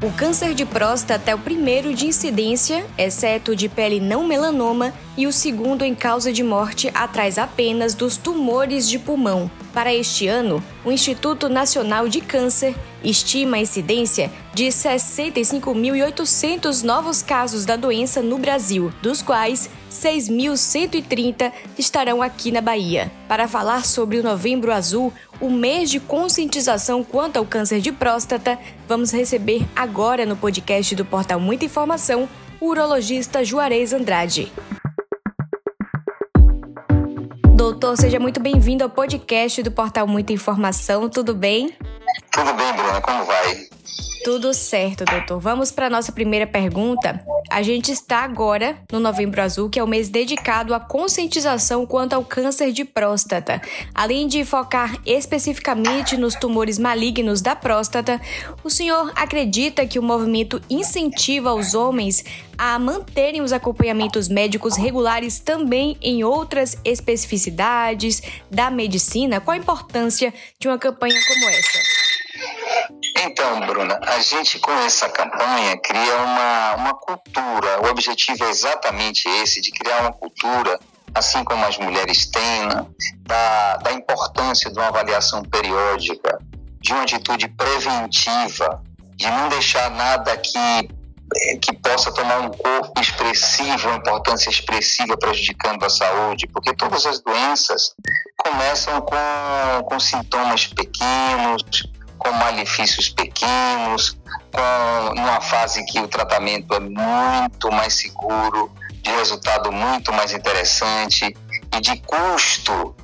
O câncer de próstata é o primeiro de incidência, exceto de pele não melanoma, e o segundo em causa de morte atrás apenas dos tumores de pulmão. Para este ano, o Instituto Nacional de Câncer estima a incidência de 65.800 novos casos da doença no Brasil, dos quais 6.130 estarão aqui na Bahia. Para falar sobre o Novembro Azul, o mês de conscientização quanto ao câncer de próstata, vamos receber agora no podcast do Portal Muita Informação o urologista Juarez Andrade. Doutor, seja muito bem-vindo ao podcast do Portal Muita Informação, tudo bem? Tudo bem, Bruna, como vai? Tudo certo, doutor. Vamos para a nossa primeira pergunta. A gente está agora no Novembro Azul, que é o mês dedicado à conscientização quanto ao câncer de próstata. Além de focar especificamente nos tumores malignos da próstata, o senhor acredita que o movimento incentiva os homens a manterem os acompanhamentos médicos regulares também em outras especificidades da medicina? Qual a importância de uma campanha como essa? Então, Bruna, a gente com essa campanha cria uma, uma cultura. O objetivo é exatamente esse, de criar uma cultura, assim como as mulheres têm, né? da, da importância de uma avaliação periódica, de uma atitude preventiva, de não deixar nada que que possa tomar um corpo expressivo, uma importância expressiva prejudicando a saúde, porque todas as doenças começam com, com sintomas pequenos, com malefícios pequenos, com uma fase que o tratamento é muito mais seguro, de resultado muito mais interessante e de custo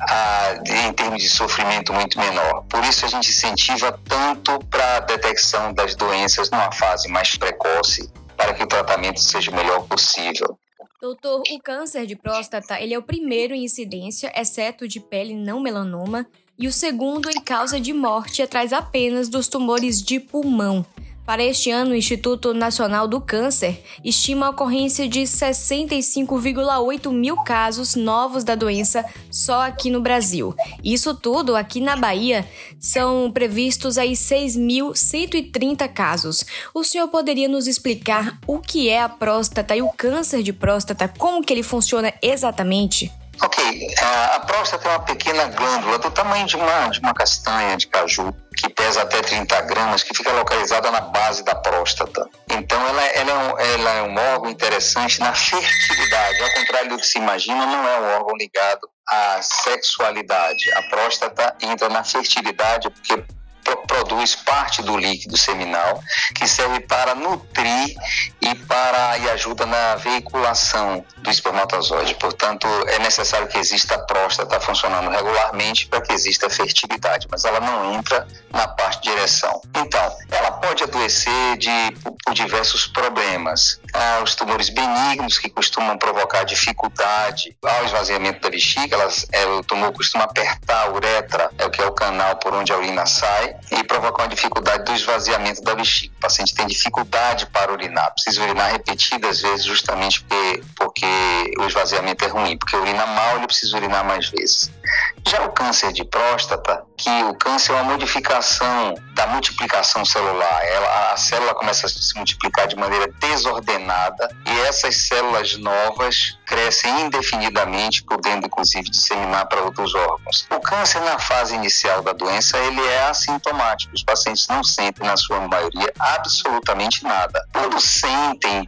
ah, em termos de sofrimento muito menor. Por isso a gente incentiva tanto para a detecção das doenças numa fase mais precoce, para que o tratamento seja o melhor possível. Doutor, o câncer de próstata ele é o primeiro em incidência, exceto de pele não melanoma, e o segundo em causa de morte atrás apenas dos tumores de pulmão. Para este ano, o Instituto Nacional do Câncer estima a ocorrência de 65,8 mil casos novos da doença só aqui no Brasil. Isso tudo, aqui na Bahia, são previstos aí 6.130 casos. O senhor poderia nos explicar o que é a próstata e o câncer de próstata, como que ele funciona exatamente? Ok, a próstata é uma pequena glândula do tamanho de uma, de uma castanha de caju, que pesa até 30 gramas, que fica localizada na base da próstata. Então, ela, ela, é um, ela é um órgão interessante na fertilidade. Ao contrário do que se imagina, não é um órgão ligado à sexualidade. A próstata entra na fertilidade porque produz parte do líquido seminal que serve para nutrir e para e ajuda na veiculação do espermatozoide. Portanto, é necessário que exista a próstata funcionando regularmente para que exista fertilidade, mas ela não entra na parte de ereção. Então, ela pode adoecer de, por diversos problemas. Ah, os tumores benignos que costumam provocar dificuldade ao esvaziamento da bexiga, elas, é, o tumor costuma apertar a uretra, é o que é o canal por onde a urina sai, e provocar uma dificuldade do esvaziamento da bexiga. O paciente tem dificuldade para urinar, precisa urinar repetidas vezes justamente porque, porque o esvaziamento é ruim, porque urina mal, ele precisa urinar mais vezes. Já o câncer de próstata, que o câncer é uma modificação da multiplicação celular. Ela, a célula começa a se multiplicar de maneira desordenada e essas células novas crescem indefinidamente, podendo inclusive disseminar para outros órgãos. O câncer na fase inicial da doença ele é assintomático. Os pacientes não sentem, na sua maioria, absolutamente nada. Quando sentem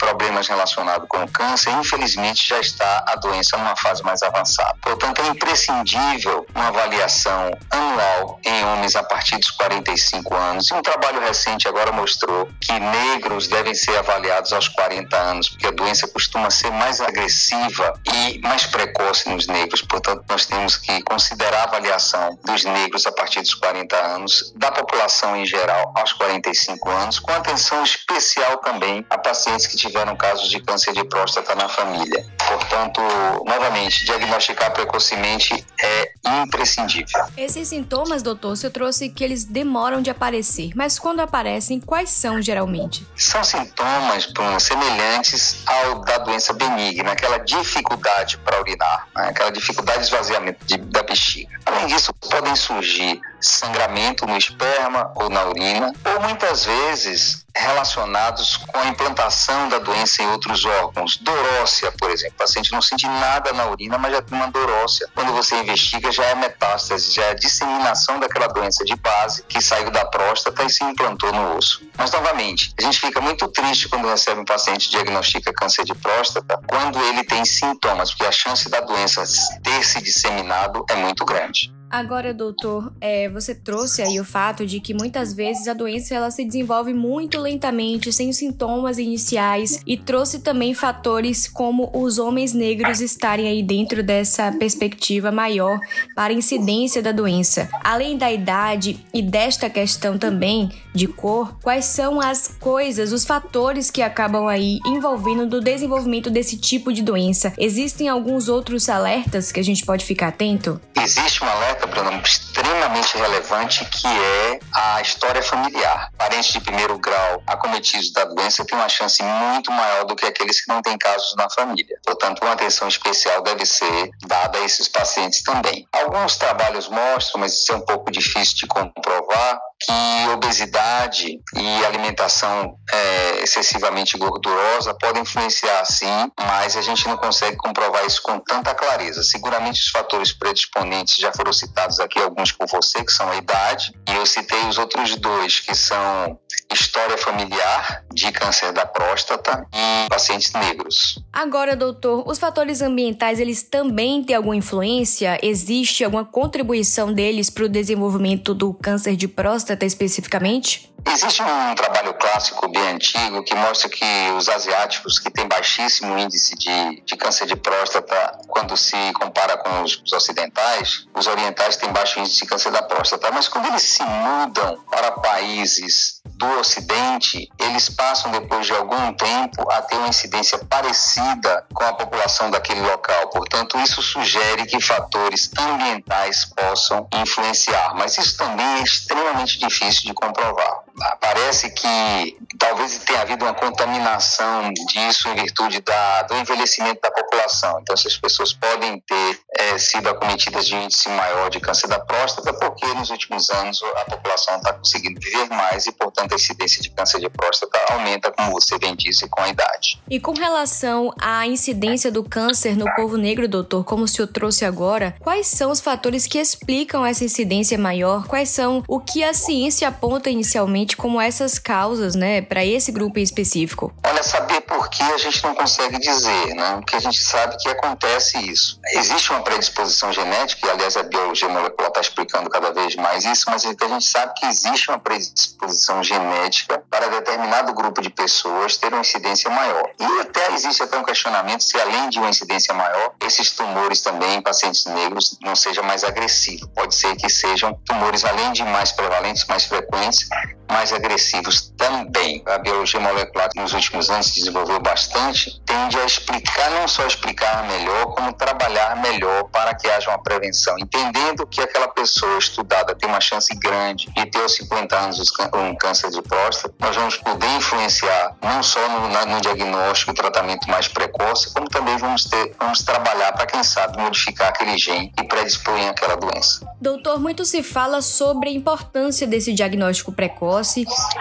problemas relacionados com o câncer, infelizmente já está a doença numa fase mais avançada. Portanto, é imprescindível uma avaliação anual em homens a partir dos 45 anos. E um trabalho recente agora mostrou que negros devem ser avaliados aos 40 anos, porque a doença costuma ser mais agressiva e mais precoce nos negros. Portanto, nós temos que considerar a avaliação dos negros a partir dos 40 anos, da população em geral aos 45 anos, com atenção especial também a pacientes que tiveram casos de câncer de próstata na família. Portanto, novamente, diagnosticar precocemente é imprescindível. Esses sintomas, doutor, você trouxe que eles demoram de aparecer, mas quando aparecem, quais são geralmente? São sintomas Bruno, semelhantes ao da doença benigna, aquela dificuldade para urinar, né? aquela dificuldade de esvaziamento de, da bexiga. Além disso, podem surgir sangramento no esperma ou na urina, ou muitas vezes relacionados com a implantação da doença em outros órgãos. Dorócia, por exemplo. O paciente não sente nada na urina, mas já tem uma dorócia. Quando você investiga, já é metástase, já é disseminação daquela doença de base que saiu da próstata e se implantou no osso. Mas, novamente, a gente fica muito triste quando recebe um paciente que diagnostica câncer de próstata, quando ele tem sintomas, porque a chance da doença ter se disseminado é muito grande. Agora, doutor, é, você trouxe aí o fato de que muitas vezes a doença ela se desenvolve muito lentamente, sem sintomas iniciais, e trouxe também fatores como os homens negros estarem aí dentro dessa perspectiva maior para a incidência da doença. Além da idade e desta questão também de cor, quais são as coisas, os fatores que acabam aí envolvendo do desenvolvimento desse tipo de doença? Existem alguns outros alertas que a gente pode ficar atento? Existe um alerta Bruno, extremamente relevante, que é a história familiar. Parentes de primeiro grau acometidos da doença têm uma chance muito maior do que aqueles que não têm casos na família. Portanto, uma atenção especial deve ser dada a esses pacientes também. Alguns trabalhos mostram, mas isso é um pouco difícil de comprovar, que obesidade e alimentação é, excessivamente gordurosa podem influenciar sim, mas a gente não consegue comprovar isso com tanta clareza. Seguramente os fatores predisponentes já foram citados aqui, alguns por você, que são a idade, e eu citei os outros dois, que são história familiar de câncer da próstata e pacientes negros. Agora, doutor, os fatores ambientais, eles também têm alguma influência? Existe alguma contribuição deles para o desenvolvimento do câncer de próstata especificamente? Existe um trabalho clássico bem antigo que mostra que os asiáticos, que têm baixíssimo índice de, de câncer de próstata, quando se compara com os, os, ocidentais, os orientais têm baixo índice de câncer da próstata. Mas quando eles se mudam para países do Ocidente, eles passam, depois de algum tempo, a ter uma incidência parecida com a população daquele local. Portanto, isso sugere que fatores ambientais possam influenciar, mas isso também é extremamente difícil de comprovar. Parece que talvez tenha havido uma contaminação disso em virtude da, do envelhecimento da população. Então, essas pessoas podem ter é, sido acometidas de índice maior de câncer da próstata, porque nos últimos anos a população está conseguindo viver mais e, portanto, a incidência de câncer de próstata aumenta, como você bem disse, com a idade. E com relação à incidência do câncer no povo negro, doutor, como o senhor trouxe agora, quais são os fatores que explicam essa incidência maior? Quais são o que a ciência aponta inicialmente como essas causas, né, para esse grupo em específico? Olha, saber por que a gente não consegue dizer, né? Porque a gente sabe que acontece isso. Existe uma predisposição genética, e aliás a biologia molecular está explicando cada vez mais isso, mas a gente sabe que existe uma predisposição genética para determinado grupo de pessoas ter uma incidência maior. E até existe até um questionamento se além de uma incidência maior, esses tumores também em pacientes negros não seja mais agressivo. Pode ser que sejam tumores além de mais prevalentes, mais frequentes, mais agressivos também. A biologia molecular, que nos últimos anos se desenvolveu bastante, tende a explicar, não só explicar melhor, como trabalhar melhor para que haja uma prevenção. Entendendo que aquela pessoa estudada tem uma chance grande de ter aos 50 anos um câncer de próstata, nós vamos poder influenciar não só no, no diagnóstico e tratamento mais precoce, como também vamos, ter, vamos trabalhar para, quem sabe, modificar aquele gene que predispõe àquela doença. Doutor, muito se fala sobre a importância desse diagnóstico precoce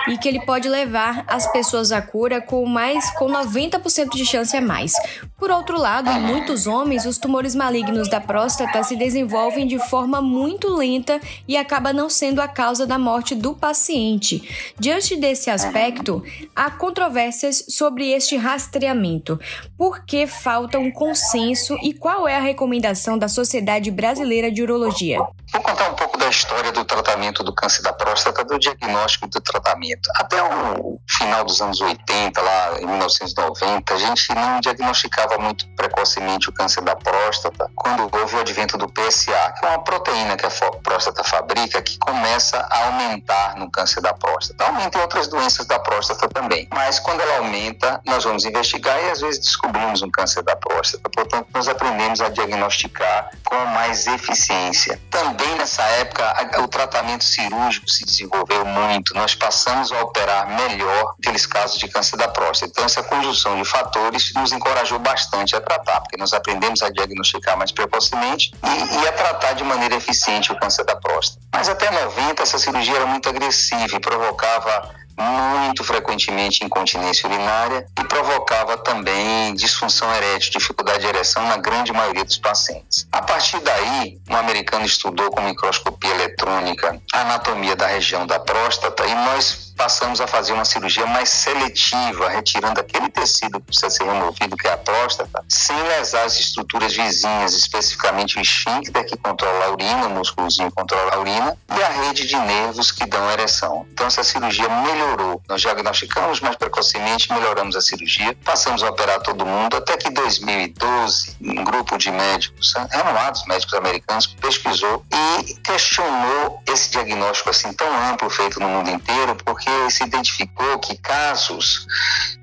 e que ele pode levar as pessoas à cura com mais com 90% de chance a mais. Por outro lado, em muitos homens, os tumores malignos da próstata se desenvolvem de forma muito lenta e acaba não sendo a causa da morte do paciente. Diante desse aspecto, há controvérsias sobre este rastreamento. Por que falta um consenso e qual é a recomendação da Sociedade Brasileira de Urologia? Vou contar um pouco da história do tratamento do câncer da próstata, do diagnóstico do tratamento. Até o final dos anos 80, lá em 1990, a gente não diagnosticava muito precocemente o câncer da próstata quando houve o advento do PSA, que é uma proteína que a próstata fabrica que começa a aumentar no câncer da próstata. Aumenta em outras doenças da próstata também. Mas quando ela aumenta, nós vamos investigar e às vezes descobrimos um câncer da próstata. Portanto, nós aprendemos a diagnosticar com mais eficiência. Também nessa época, o tratamento cirúrgico se desenvolveu muito. Nós passamos a operar melhor aqueles casos de câncer da próstata. Então, essa conjunção de fatores nos encorajou bastante a tratar, porque nós aprendemos a diagnosticar mais precocemente e, e a tratar de maneira eficiente o câncer da próstata. Mas até 90 essa cirurgia era muito agressiva e provocava muito frequentemente incontinência urinária e provocava também disfunção erétil, dificuldade de ereção na grande maioria dos pacientes. A partir daí, um americano estudou com microscopia eletrônica a anatomia da região da próstata e nós passamos a fazer uma cirurgia mais seletiva, retirando aquele tecido que precisa ser removido, que é a próstata, sem lesar as estruturas vizinhas, especificamente o esfíncter que controla a urina, o músculozinho controla a urina, e a rede de nervos que dão ereção. Então essa cirurgia melhorou. Nós diagnosticamos mais precocemente, melhoramos a cirurgia, passamos a operar todo mundo, até que em 2012, um grupo de médicos, renomados médicos americanos, pesquisou e questionou esse diagnóstico assim tão amplo feito no mundo inteiro, porque porque se identificou que casos,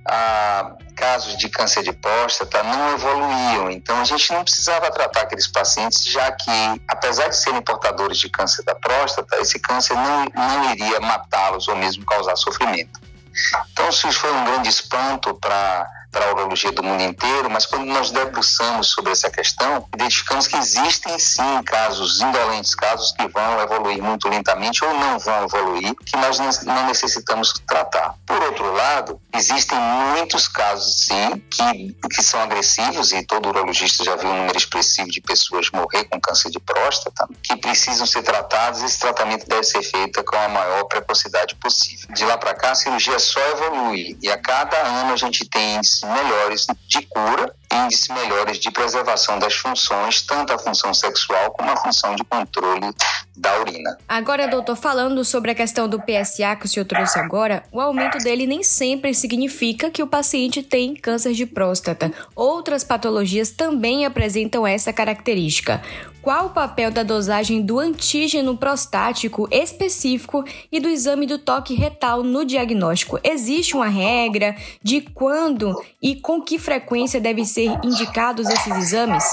ah, casos de câncer de próstata não evoluíam. Então, a gente não precisava tratar aqueles pacientes, já que, apesar de serem portadores de câncer da próstata, esse câncer não, não iria matá-los ou mesmo causar sofrimento. Então, isso foi um grande espanto para para a urologia do mundo inteiro, mas quando nós debruçamos sobre essa questão, identificamos que existem sim casos indolentes, casos que vão evoluir muito lentamente ou não vão evoluir, que nós não necessitamos tratar. Por outro lado, existem muitos casos sim que, que são agressivos e todo urologista já viu um número expressivo de pessoas morrer com câncer de próstata, que precisam ser tratados. Esse tratamento deve ser feito com a maior precocidade possível. De lá para cá, a cirurgia só evolui e a cada ano a gente tem melhores de cura índices melhores de preservação das funções, tanto a função sexual como a função de controle da urina. Agora, doutor, falando sobre a questão do PSA que o senhor trouxe agora, o aumento dele nem sempre significa que o paciente tem câncer de próstata. Outras patologias também apresentam essa característica. Qual o papel da dosagem do antígeno prostático específico e do exame do toque retal no diagnóstico? Existe uma regra de quando e com que frequência deve ser ser indicados esses exames?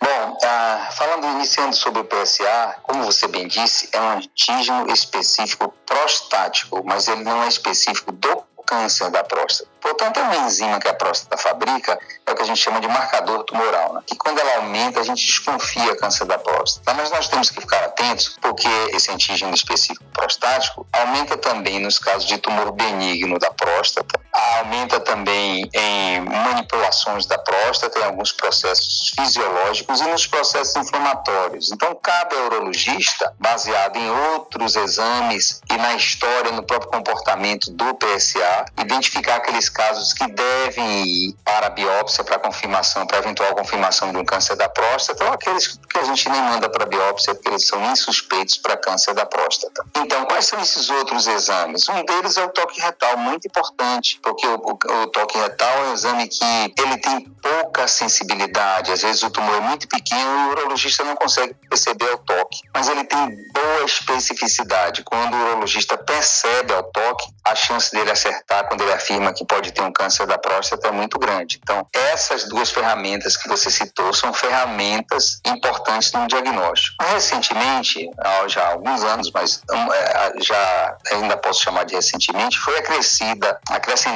Bom, ah, falando iniciando sobre o PSA, como você bem disse, é um antígeno específico prostático, mas ele não é específico do câncer da próstata. Portanto, é uma enzima que a próstata fabrica, é o que a gente chama de marcador tumoral, né? que quando ela aumenta, a gente desconfia câncer da próstata. Mas nós temos que ficar atentos, porque esse antígeno específico prostático aumenta também nos casos de tumor benigno da próstata, aumenta também em manipulações da próstata, em alguns processos fisiológicos e nos processos inflamatórios. Então, cabe ao urologista, baseado em outros exames e na história, no próprio comportamento do PSA, identificar aqueles casos que devem ir para a biópsia para confirmação, para eventual confirmação de um câncer da próstata, ou aqueles que a gente nem manda para biópsia porque eles são insuspeitos para câncer da próstata. Então, quais são esses outros exames? Um deles é o toque retal, muito importante, porque o, o, o toque retal é um exame que ele tem pouca sensibilidade, às vezes o tumor é muito pequeno e o urologista não consegue perceber o toque, mas ele tem boa especificidade. Quando o urologista percebe ao toque, a chance dele acertar quando ele afirma que pode ter um câncer da próstata é muito grande. Então, essas duas ferramentas que você citou são ferramentas importantes no diagnóstico. Recentemente, já há alguns anos, mas hum, é, já ainda posso chamar de recentemente, foi acrescida,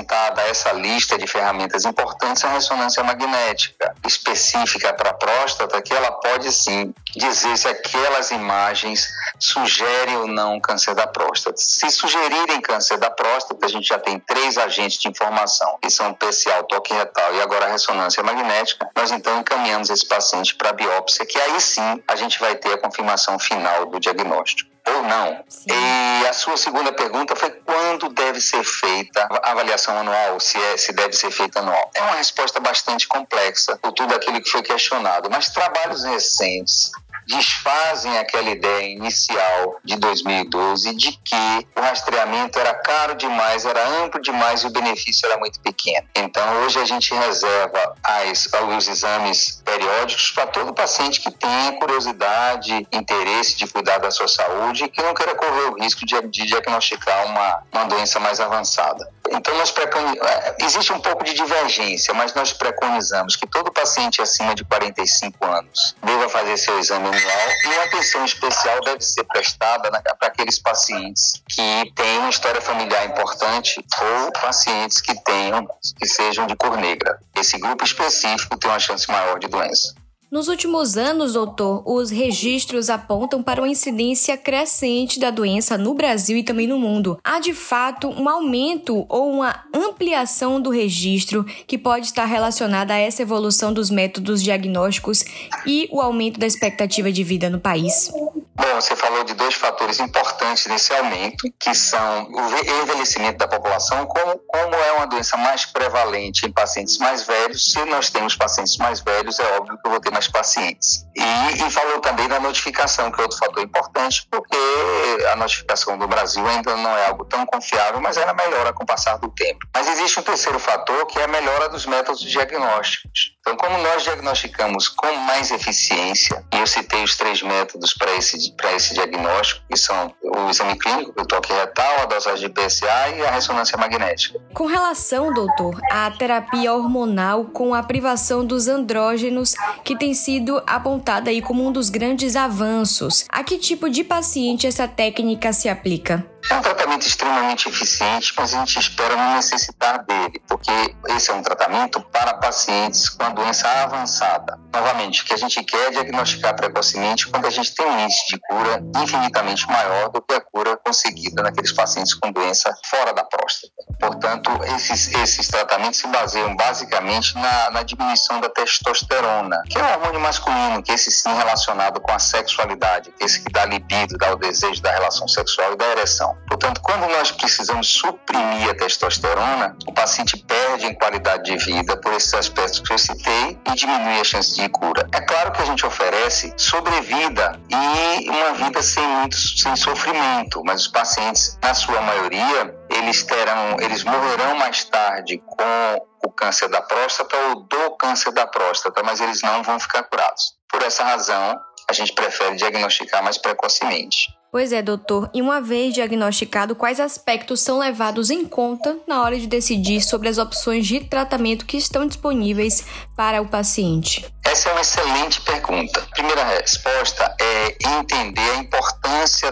acrescentada a essa lista de ferramentas importantes a ressonância magnética específica para a próstata, que ela pode sim dizer se aquelas imagens sugerem ou não câncer da próstata. Se sugerirem câncer da próstata, a gente já tem três agentes de informação, que são o o toque retal e agora a ressonância magnética. Nós então encaminhamos esse paciente para biópsia, que aí sim a gente vai ter a confirmação final do diagnóstico ou não. Sim. E a sua segunda pergunta foi quando deve ser feita a avaliação anual, se, é, se deve ser feita anual. É uma resposta bastante complexa por tudo aquilo que foi questionado, mas trabalhos recentes desfazem aquela ideia inicial de 2012 de que o rastreamento era caro demais, era amplo demais e o benefício era muito pequeno. Então, hoje a gente reserva as, os exames periódicos para todo paciente que tenha curiosidade, interesse de cuidar da sua saúde e que não queira correr o risco de, de diagnosticar uma, uma doença mais avançada. Então, nós preconizamos, é, existe um pouco de divergência, mas nós preconizamos que todo paciente acima de 45 anos deva fazer seu exame anual e uma atenção especial deve ser prestada para aqueles pacientes que têm uma história familiar importante ou pacientes que tenham, que sejam de cor negra. Esse grupo específico tem uma chance maior de doença. Nos últimos anos, doutor, os registros apontam para uma incidência crescente da doença no Brasil e também no mundo. Há de fato um aumento ou uma ampliação do registro que pode estar relacionada a essa evolução dos métodos diagnósticos e o aumento da expectativa de vida no país? Bom, você falou de dois fatores importantes nesse aumento, que são o envelhecimento da população, como, como é uma doença mais prevalente em pacientes mais velhos. Se nós temos pacientes mais velhos, é óbvio que eu vou ter mais pacientes. E, e falou também da notificação, que é outro fator importante, porque a notificação do Brasil ainda não é algo tão confiável, mas ela melhora com o passar do tempo. Mas existe um terceiro fator, que é a melhora dos métodos diagnósticos. Então, como nós diagnosticamos com mais eficiência, e eu citei os três métodos para esse, esse diagnóstico, que são o exame clínico, o toque retal, a dosagem de PSA e a ressonância magnética. Com relação, doutor, à terapia hormonal com a privação dos andrógenos, que tem sido apontada aí como um dos grandes avanços, a que tipo de paciente essa técnica se aplica? É um tratamento extremamente eficiente, mas a gente espera não necessitar dele, porque esse é um tratamento para pacientes com a doença avançada. Novamente, o que a gente quer é diagnosticar precocemente quando a gente tem um índice de cura infinitamente maior do que a cura conseguida naqueles pacientes com doença fora da próstata. Portanto, esses, esses tratamentos se baseiam basicamente na, na diminuição da testosterona, que é o hormônio masculino, que é esse sim relacionado com a sexualidade, esse que dá libido, dá o desejo da relação sexual e da ereção. Portanto, quando nós precisamos suprimir a testosterona, o paciente perde em qualidade de vida por esses aspectos que eu citei e diminui a chance de cura. É claro que a gente oferece sobrevida e uma vida sem muito sem sofrimento, mas os pacientes, na sua maioria, eles terão, eles morrerão mais tarde com o câncer da próstata ou do câncer da próstata, mas eles não vão ficar curados. Por essa razão, a gente prefere diagnosticar mais precocemente. Pois é, doutor. E uma vez diagnosticado, quais aspectos são levados em conta na hora de decidir sobre as opções de tratamento que estão disponíveis para o paciente? Essa é uma excelente pergunta. A primeira resposta é entender a importância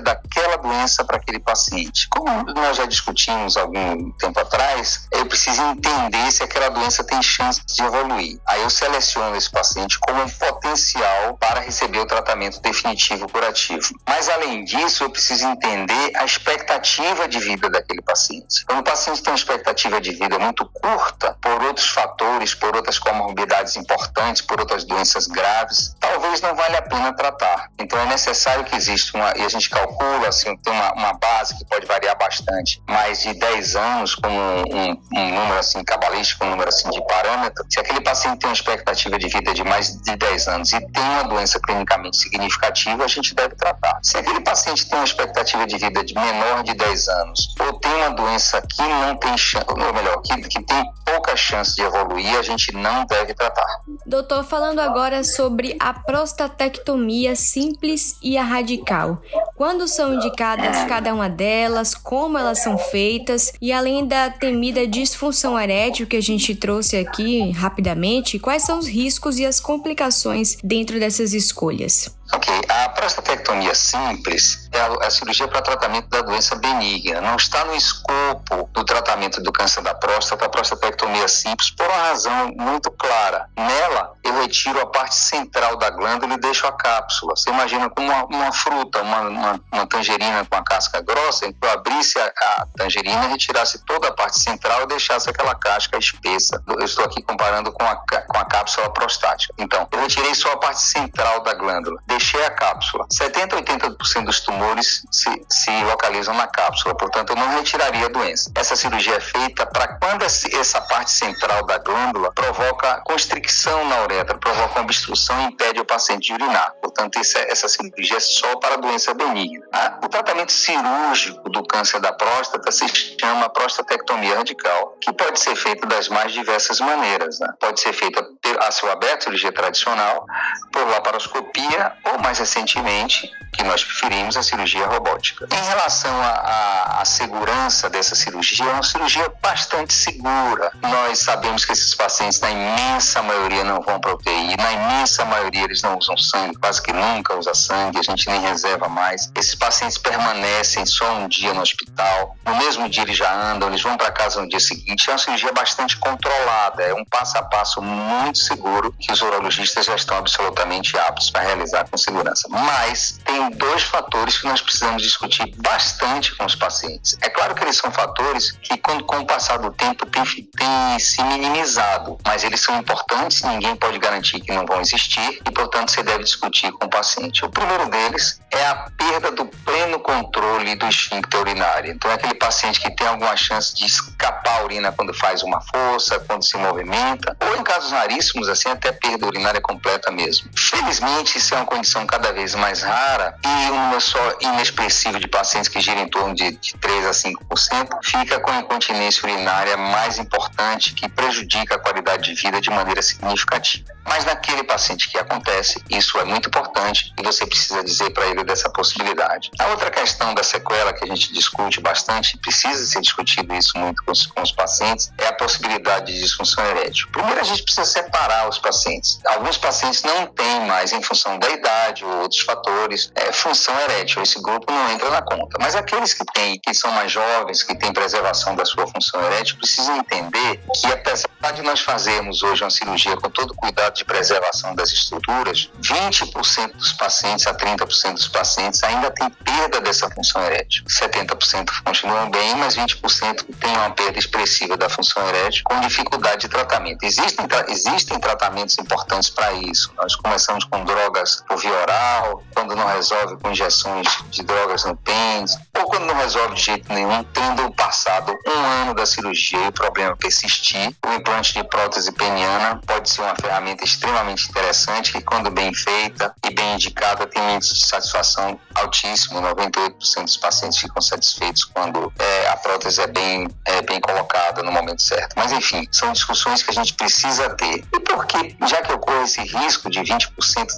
daquela doença para aquele paciente. Como nós já discutimos algum tempo atrás, eu preciso entender se aquela doença tem chance de evoluir. Aí eu seleciono esse paciente como um potencial para receber o tratamento definitivo curativo. Mas além disso, eu preciso entender a expectativa de vida daquele paciente. Quando o paciente tem uma expectativa de vida muito curta, por outros fatores, por outras comorbidades importantes, por outras doenças graves, talvez não valha a pena tratar. Então é necessário que exista uma, e a gente calcula, assim, tem uma, uma base que pode variar bastante, mais de 10 anos como um, um, um número assim cabalístico, um número assim de parâmetro. Se aquele paciente tem uma expectativa de vida de mais de 10 anos e tem uma doença clinicamente significativa, a gente deve tratar. Se aquele paciente tem uma expectativa de vida de menor de 10 anos ou tem uma doença que não tem chance, ou melhor, que, que tem pouca chance de evoluir, a gente não deve tratar. Doutor, falando agora sobre a prostatectomia simples e a radical. Quando são indicadas cada uma delas, como elas são feitas e além da temida disfunção erétil que a gente trouxe aqui rapidamente, quais são os riscos e as complicações dentro dessas escolhas? Ok, a prostatectomia simples é a, a cirurgia para tratamento da doença benigna. Não está no escopo do tratamento do câncer da próstata a prostatectomia simples por uma razão muito clara. Nela, eu retiro a parte central da glândula e deixo a cápsula. Você imagina como uma, uma fruta, uma, uma, uma, tangerina com a casca grossa, então eu abrisse a, a tangerina, retirasse toda a parte central e deixasse aquela casca espessa. Eu estou aqui comparando com a, com a cápsula prostática. Então, eu retirei só a parte central da glândula deixei a cápsula. 70 a 80% dos tumores se, se localizam na cápsula, portanto, eu não retiraria a doença. Essa cirurgia é feita para quando essa parte central da glândula provoca constricção na uretra, provoca obstrução e impede o paciente de urinar. Portanto, essa, essa cirurgia é só para doença benigna. Ah, o tratamento cirúrgico do câncer da próstata se chama prostatectomia radical, que pode ser feita das mais diversas maneiras. Né? Pode ser feita a céu aberto, cirurgia tradicional, por laparoscopia ou mais recentemente que nós preferimos a cirurgia robótica. Em relação à segurança dessa cirurgia, é uma cirurgia bastante segura. Nós sabemos que esses pacientes, na imensa maioria, não vão para UTI, na imensa maioria eles não usam sangue, quase que nunca usa sangue, a gente nem reserva mais. Esses pacientes permanecem só um dia no hospital, no mesmo dia eles já andam, eles vão para casa no dia seguinte. É uma cirurgia bastante controlada, é um passo a passo muito seguro que os urologistas já estão absolutamente aptos para realizar com segurança. Mas tem dois fatores que nós precisamos discutir bastante com os pacientes. É claro que eles são fatores que, com, o passar do tempo, têm tem se minimizado, mas eles são importantes, ninguém pode garantir que não vão existir e, portanto, você deve discutir com o paciente. O primeiro deles é a perda do pleno controle do esfíncter urinário. Então, é aquele paciente que tem alguma chance de escapar a urina quando faz uma força, quando se movimenta, ou em casos raríssimos, assim, até perda urinária completa mesmo. Felizmente, isso é uma condição cada vez mais rara e um número só inexpressivo de pacientes que gira em torno de, de 3 a 5%, fica com a incontinência urinária mais importante que prejudica a qualidade de vida de maneira significativa. Mas naquele paciente que acontece, isso é muito importante e você precisa dizer para ele dessa possibilidade. A outra questão da sequela que a gente discute bastante, precisa ser discutido isso muito com os, com os pacientes, é a possibilidade de disfunção erétil. Primeiro, a gente precisa separar os pacientes. Alguns pacientes não têm mais, em função da idade ou outros fatores, é, função erétil. Esse grupo não entra na conta. Mas aqueles que têm, que são mais jovens, que têm preservação da sua função erétil, precisam entender que apesar de nós fazermos hoje uma cirurgia com todo cuidado de preservação das estruturas, 20% dos pacientes a 30% dos pacientes ainda tem perda dessa função erétil. 70% continuam bem, mas 20% tem uma perda expressiva da função erétil com dificuldade de tratamento. Existem, existem tratamentos importantes para isso. Nós começamos com drogas por oral, quando não resolve com injeções de drogas no pênis, ou quando não resolve de jeito nenhum, tendo passado um ano da cirurgia e o problema persistir, o implante de prótese peniana pode ser uma ferramenta extremamente interessante que, quando bem feita e bem indicada, tem índice de satisfação altíssimo. 98% dos pacientes ficam satisfeitos quando é, a prótese é bem, é bem colocada no momento certo. Mas, enfim, são discussões que a gente precisa ter. E por que, já que ocorre esse risco de 20%,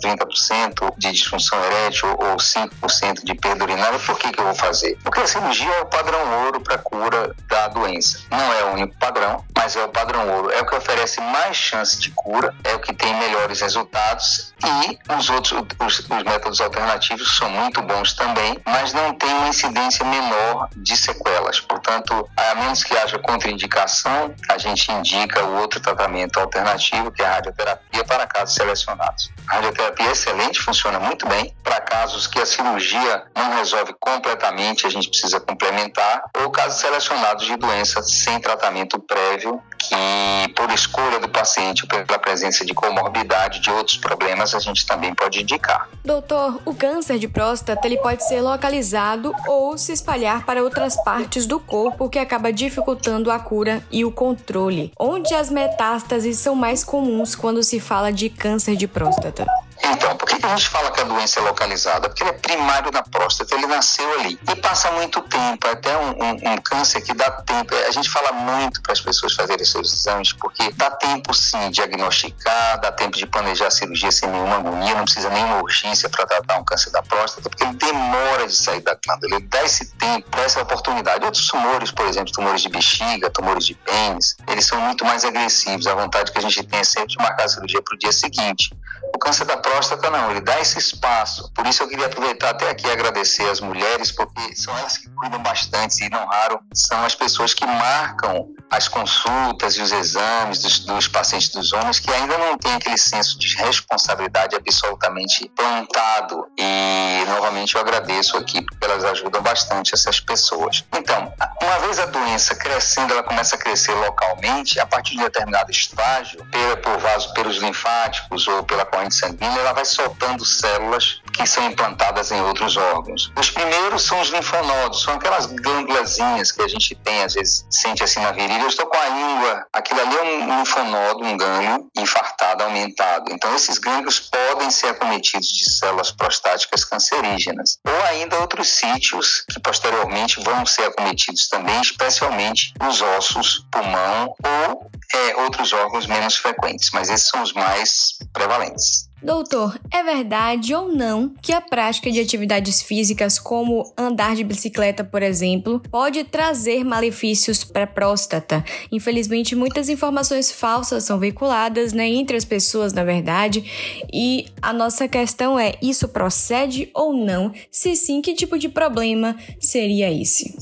30% de disfunção erétil ou 5% de perda urinária, por que, que eu vou fazer? Porque a cirurgia é o padrão ouro para cura da doença. Não é o único padrão, mas é o padrão ouro. É o que oferece mais chance de cura, é o que tem melhores resultados e os outros, os, os métodos alternativos são muito bons também, mas não tem uma incidência menor de sequelas. Portanto, a menos que haja contraindicação, a gente indica o outro tratamento alternativo, que é a radioterapia, para casos selecionados. A radioterapia é excelente, funciona muito bem. Para casos que a cirurgia não resolve completamente, a gente precisa complementar, ou casos selecionados de doença sem tratamento prévio, que por escolha do paciente ou pela presença de comorbidade de outros problemas, a gente também pode indicar. Doutor, o câncer de próstata ele pode ser localizado ou se espalhar para outras partes do corpo, o que acaba dificultando a cura e o controle. Onde as metástases são mais comuns quando se fala de câncer de próstata? Que a gente fala que a doença é localizada? Porque ele é primário da próstata, ele nasceu ali. E passa muito tempo, é até um, um, um câncer que dá tempo. A gente fala muito para as pessoas fazerem seus exames, porque dá tempo sim diagnosticar, dá tempo de planejar a cirurgia sem nenhuma agonia, não precisa nenhuma urgência para tratar um câncer da próstata, porque ele demora de sair da glândula, ele dá esse tempo, dá essa oportunidade. Outros tumores, por exemplo, tumores de bexiga, tumores de pênis, eles são muito mais agressivos. A vontade que a gente tem é sempre de marcar a cirurgia para o dia seguinte. O câncer da próstata não, ele dá esse espaço. Por isso eu queria aproveitar até aqui e agradecer as mulheres, porque são elas que cuidam bastante, e não raro são as pessoas que marcam as consultas e os exames dos, dos pacientes dos homens que ainda não têm aquele senso de responsabilidade absolutamente plantado. E novamente eu agradeço aqui porque elas ajudam bastante essas pessoas. Então, uma vez a doença crescendo, ela começa a crescer localmente, a partir de determinado estágio, por vaso, pelos linfáticos ou pela corrente sanguínea, ela vai soltando células que são implantadas em outros órgãos. Os primeiros são os linfonodos, são aquelas glândulazinhas que a gente tem, às vezes sente assim na virilha. Eu estou com a língua, aquilo ali é um linfonodo, um gânglio infartado, aumentado. Então, esses gânglios podem ser acometidos de células prostáticas cancerígenas. Ou ainda outros sítios que posteriormente vão ser acometidos também, especialmente os ossos, pulmão ou é, outros órgãos menos frequentes, mas esses são os mais prevalentes. Doutor, é verdade ou não que a prática de atividades físicas, como andar de bicicleta, por exemplo, pode trazer malefícios para a próstata? Infelizmente, muitas informações falsas são veiculadas né, entre as pessoas, na verdade, e a nossa questão é: isso procede ou não? Se sim, que tipo de problema seria esse?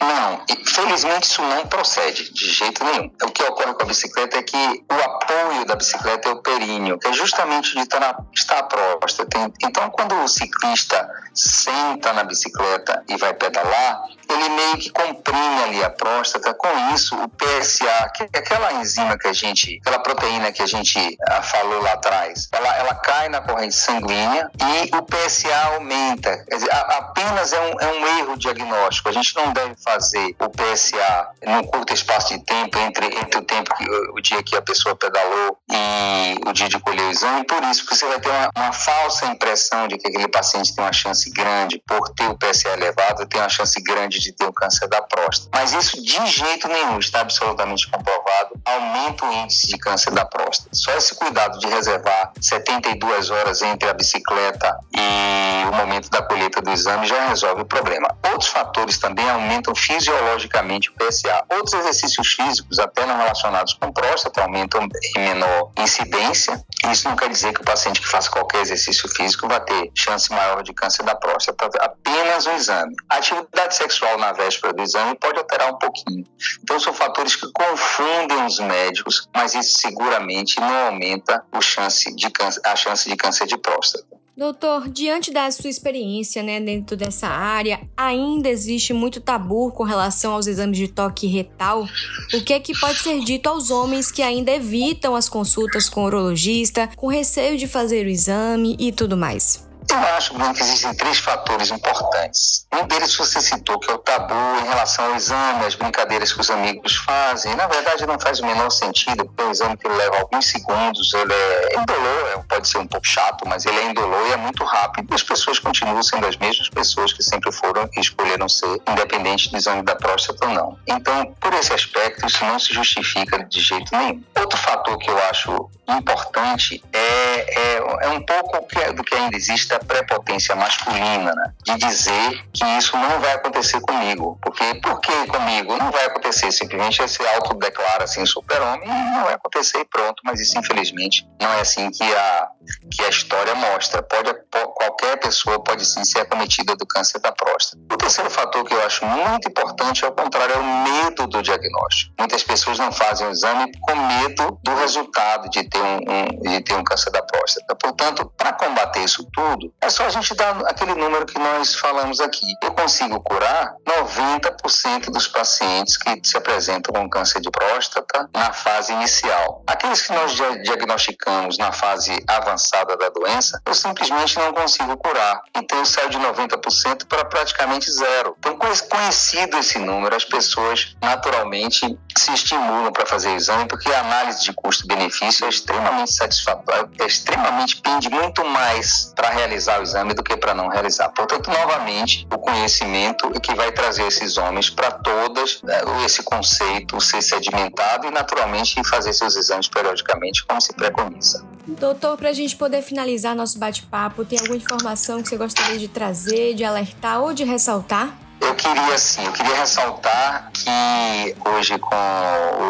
Não, felizmente isso não procede de jeito nenhum. O que ocorre com a bicicleta é que o apoio da bicicleta é o períneo, que é justamente onde está, na, está a próstata. Então, quando o ciclista senta na bicicleta e vai pedalar, ele meio que comprime ali a próstata. Com isso, o PSA, que é aquela enzima que a gente, aquela proteína que a gente ah, falou lá atrás, ela, ela cai na corrente sanguínea e o PSA aumenta. Dizer, apenas é um, é um erro diagnóstico. A gente não deve fazer o PSA num curto espaço de tempo entre, entre o tempo que o dia que a pessoa pedalou e o dia de colher o exame, por isso, porque você vai ter uma, uma falsa impressão de que aquele paciente tem uma chance grande por ter o PSA elevado, tem uma chance grande de ter o câncer da próstata. Mas isso de jeito nenhum está absolutamente comprovado, aumenta o índice de câncer da próstata. Só esse cuidado de reservar 72 horas entre a bicicleta e o momento da colheita do exame já resolve o problema. Outros fatores também aumentam fisiologicamente o PSA. Outros exercícios físicos, até não relacionados com próstata, aumentam em menor incidência. Isso não quer dizer que o paciente que faça qualquer exercício físico vai ter chance maior de câncer da próstata, apenas o exame. A atividade sexual na véspera do exame pode alterar um pouquinho. Então, são fatores que confundem os médicos, mas isso seguramente não aumenta a chance de câncer, a chance de câncer de próstata. Doutor, diante da sua experiência né, dentro dessa área, ainda existe muito tabu com relação aos exames de toque retal? O que é que pode ser dito aos homens que ainda evitam as consultas com o urologista, com receio de fazer o exame e tudo mais? Eu acho, Bruno, que existem três fatores importantes. Um deles você citou, que é o tabu em relação ao exame, as brincadeiras que os amigos fazem. Na verdade, não faz o menor sentido, porque é um exame que leva alguns segundos, ele é indolor, é, pode ser um pouco chato, mas ele é indolor e é muito rápido. As pessoas continuam sendo as mesmas pessoas que sempre foram e escolheram ser, independente do exame da próstata ou não. Então, por esse aspecto, isso não se justifica de jeito nenhum. Outro fator que eu acho importante é, é, é um pouco do que ainda existe a prepotência masculina, né? de dizer que isso não vai acontecer comigo. Porque, por que comigo? Não vai acontecer. Simplesmente você autodeclara assim super-homem e não vai acontecer e pronto. Mas isso, infelizmente, não é assim que a, que a história mostra. Pode, qualquer pessoa pode sim ser acometida do câncer da próstata. O terceiro fator que eu acho muito importante, ao contrário, é o medo do diagnóstico. Muitas pessoas não fazem o exame com medo do resultado de ter um, um ter um câncer da próstata. Portanto, para combater isso tudo, é só a gente dar aquele número que nós falamos aqui. Eu consigo curar 90% dos pacientes que se apresentam com câncer de próstata na fase inicial. Aqueles que nós diagnosticamos na fase avançada da doença, eu simplesmente não consigo curar. Então eu saio de 90% para praticamente zero. Então, conhecido esse número, as pessoas naturalmente se estimulam para fazer exame, porque a análise de custo-benefício é extremamente satisfatória, é extremamente pende muito mais para realizar o exame do que para não realizar. Portanto, novamente, o conhecimento é que vai trazer esses homens para todas né, esse conceito ser sedimentado e, naturalmente, fazer seus exames periodicamente, como se preconiza. Doutor, para a gente poder finalizar nosso bate-papo, tem alguma informação que você gostaria de trazer, de alertar ou de ressaltar? Eu queria, assim, eu queria ressaltar que hoje com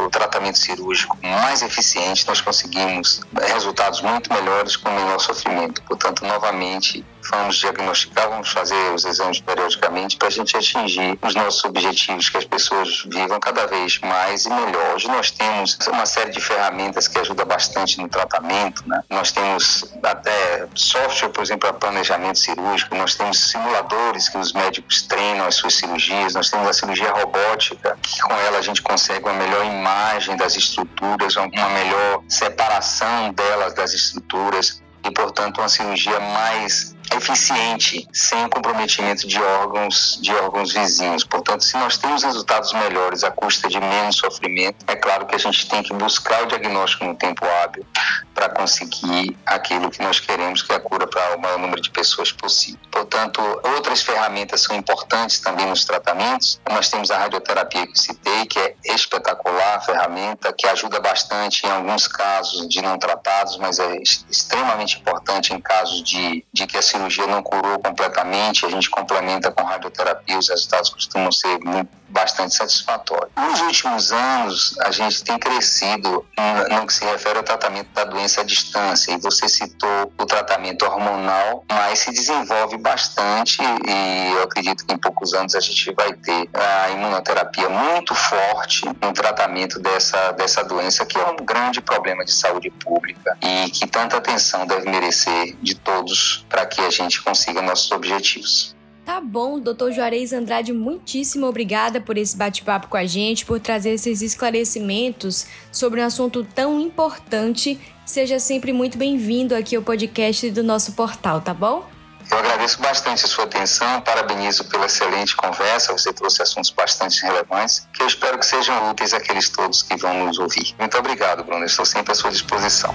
o tratamento cirúrgico mais eficiente, nós conseguimos resultados muito melhores com menor sofrimento. Portanto, novamente, vamos diagnosticar, vamos fazer os exames periodicamente para a gente atingir os nossos objetivos, que as pessoas vivam cada vez mais e melhor. Hoje nós temos uma série de ferramentas que ajuda bastante no tratamento, né? Nós temos até software, por exemplo, para planejamento cirúrgico, nós temos simuladores que os médicos treinam as suas cirurgias, nós temos a cirurgia robótica, que com ela a gente consegue uma melhor imagem das estruturas, uma melhor separação delas das estruturas e, portanto, uma cirurgia mais eficiente, sem comprometimento de órgãos, de órgãos vizinhos. Portanto, se nós temos resultados melhores à custa de menos sofrimento, é claro que a gente tem que buscar o diagnóstico no tempo hábil para conseguir aquilo que nós queremos, que é a cura para o maior número de pessoas possível. Portanto, outras ferramentas são importantes também nos tratamentos. Nós temos a radioterapia que citei, que é espetacular ferramenta, que ajuda bastante em alguns casos de não tratados, mas é extremamente importante em casos de, de que a cirurgia não curou completamente. A gente complementa com radioterapia, os resultados costumam ser muito bastante satisfatório. Nos últimos anos, a gente tem crescido no que se refere ao tratamento da doença à distância, e você citou o tratamento hormonal, mas se desenvolve bastante e eu acredito que em poucos anos a gente vai ter a imunoterapia muito forte no tratamento dessa, dessa doença, que é um grande problema de saúde pública e que tanta atenção deve merecer de todos para que a gente consiga nossos objetivos. Tá bom, doutor Juarez Andrade, muitíssimo obrigada por esse bate-papo com a gente, por trazer esses esclarecimentos sobre um assunto tão importante. Seja sempre muito bem-vindo aqui ao podcast do nosso portal, tá bom? Eu agradeço bastante a sua atenção, parabenizo pela excelente conversa, você trouxe assuntos bastante relevantes, que eu espero que sejam úteis àqueles todos que vão nos ouvir. Muito obrigado, Bruno, estou sempre à sua disposição.